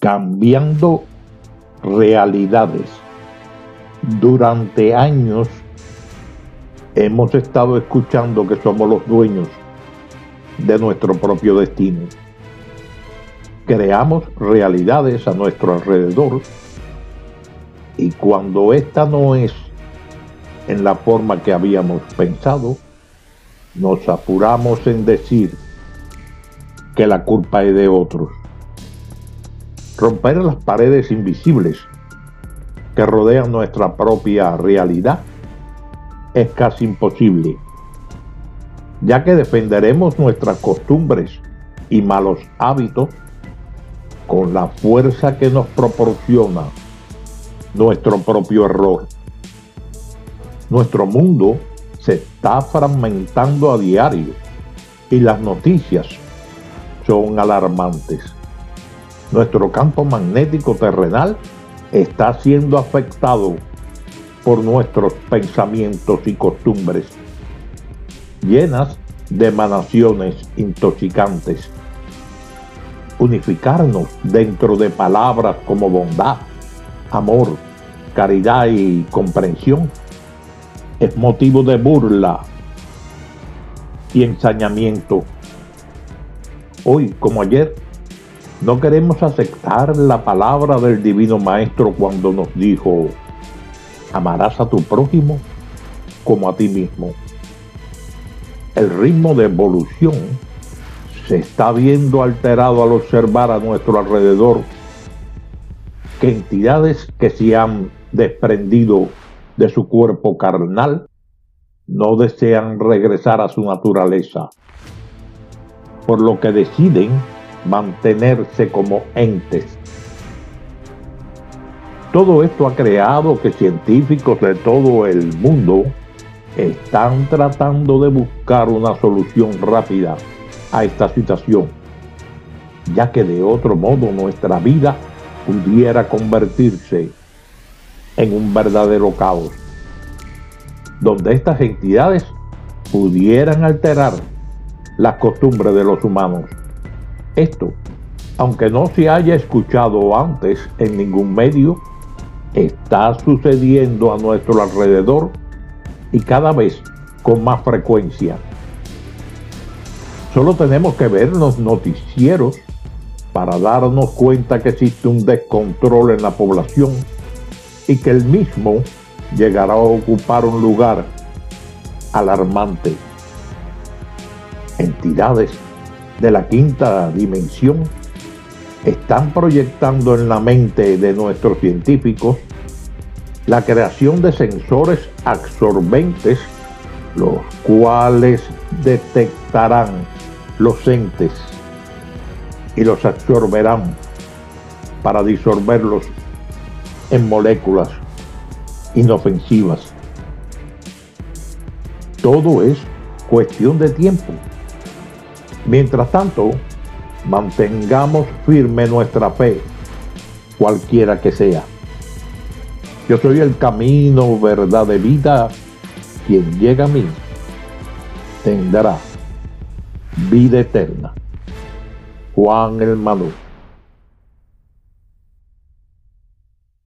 cambiando realidades. Durante años hemos estado escuchando que somos los dueños de nuestro propio destino. Creamos realidades a nuestro alrededor y cuando esta no es en la forma que habíamos pensado, nos apuramos en decir que la culpa es de otros. Romper las paredes invisibles que rodean nuestra propia realidad es casi imposible, ya que defenderemos nuestras costumbres y malos hábitos con la fuerza que nos proporciona nuestro propio error. Nuestro mundo se está fragmentando a diario y las noticias son alarmantes. Nuestro campo magnético terrenal está siendo afectado por nuestros pensamientos y costumbres, llenas de emanaciones intoxicantes. Unificarnos dentro de palabras como bondad, amor, caridad y comprensión es motivo de burla y ensañamiento. Hoy, como ayer, no queremos aceptar la palabra del Divino Maestro cuando nos dijo, amarás a tu prójimo como a ti mismo. El ritmo de evolución se está viendo alterado al observar a nuestro alrededor que entidades que se han desprendido de su cuerpo carnal no desean regresar a su naturaleza, por lo que deciden mantenerse como entes. Todo esto ha creado que científicos de todo el mundo están tratando de buscar una solución rápida a esta situación, ya que de otro modo nuestra vida pudiera convertirse en un verdadero caos, donde estas entidades pudieran alterar las costumbres de los humanos. Esto, aunque no se haya escuchado antes en ningún medio, está sucediendo a nuestro alrededor y cada vez con más frecuencia. Solo tenemos que ver los noticieros para darnos cuenta que existe un descontrol en la población y que el mismo llegará a ocupar un lugar alarmante. Entidades de la quinta dimensión están proyectando en la mente de nuestros científicos la creación de sensores absorbentes, los cuales detectarán los entes y los absorberán para disolverlos en moléculas inofensivas. Todo es cuestión de tiempo. Mientras tanto, mantengamos firme nuestra fe, cualquiera que sea. Yo soy el camino, verdad de vida. Quien llega a mí tendrá vida eterna. Juan el Manu.